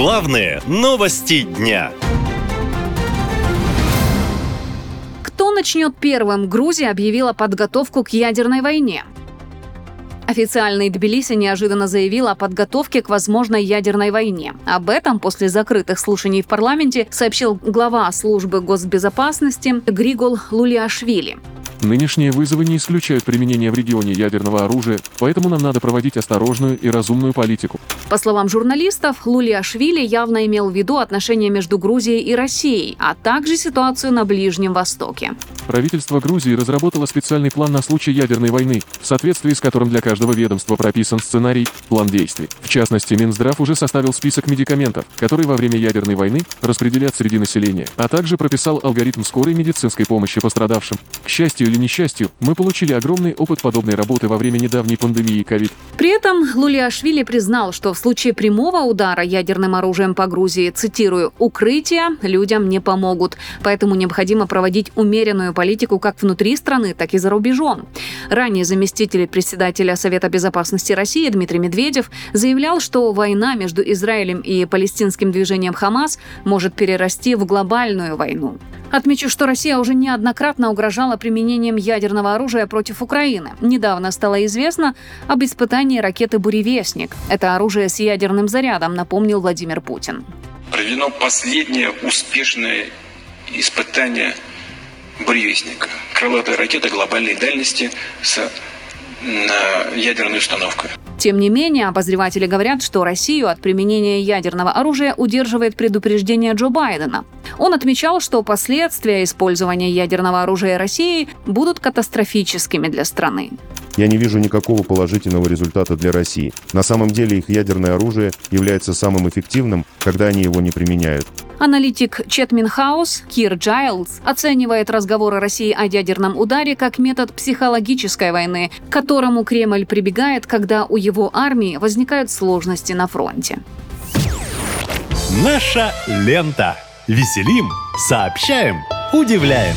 Главные новости дня. Кто начнет первым? Грузия объявила подготовку к ядерной войне. Официальный Тбилиси неожиданно заявил о подготовке к возможной ядерной войне. Об этом после закрытых слушаний в парламенте сообщил глава службы госбезопасности Григол Лулиашвили. Нынешние вызовы не исключают применение в регионе ядерного оружия, поэтому нам надо проводить осторожную и разумную политику. По словам журналистов, Лулиашвили явно имел в виду отношения между Грузией и Россией, а также ситуацию на Ближнем Востоке. Правительство Грузии разработало специальный план на случай ядерной войны, в соответствии с которым для каждого ведомства прописан сценарий, план действий. В частности, Минздрав уже составил список медикаментов, которые во время ядерной войны распределят среди населения, а также прописал алгоритм скорой медицинской помощи пострадавшим. К счастью или несчастью, мы получили огромный опыт подобной работы во время недавней пандемии COVID. При этом Лулиашвили признал, что в случае прямого удара ядерным оружием по Грузии, цитирую, «укрытия людям не помогут, поэтому необходимо проводить умеренную политику как внутри страны, так и за рубежом». Ранее заместитель председателя Совета безопасности России Дмитрий Медведев заявлял, что война между Израилем и палестинским движением Хамас может перерасти в глобальную войну. Отмечу, что Россия уже неоднократно угрожала применением ядерного оружия против Украины. Недавно стало известно об испытании ракеты «Буревестник». Это оружие с ядерным зарядом, напомнил Владимир Путин. Проведено последнее успешное испытание «Буревестника». Крылатая ракета глобальной дальности с ядерной установкой. Тем не менее, обозреватели говорят, что Россию от применения ядерного оружия удерживает предупреждение Джо Байдена. Он отмечал, что последствия использования ядерного оружия России будут катастрофическими для страны. Я не вижу никакого положительного результата для России. На самом деле их ядерное оружие является самым эффективным, когда они его не применяют. Аналитик Четминхаус Кир Джайлз оценивает разговоры России о ядерном ударе как метод психологической войны, к которому Кремль прибегает, когда у его армии возникают сложности на фронте. Наша лента. Веселим, сообщаем, удивляем.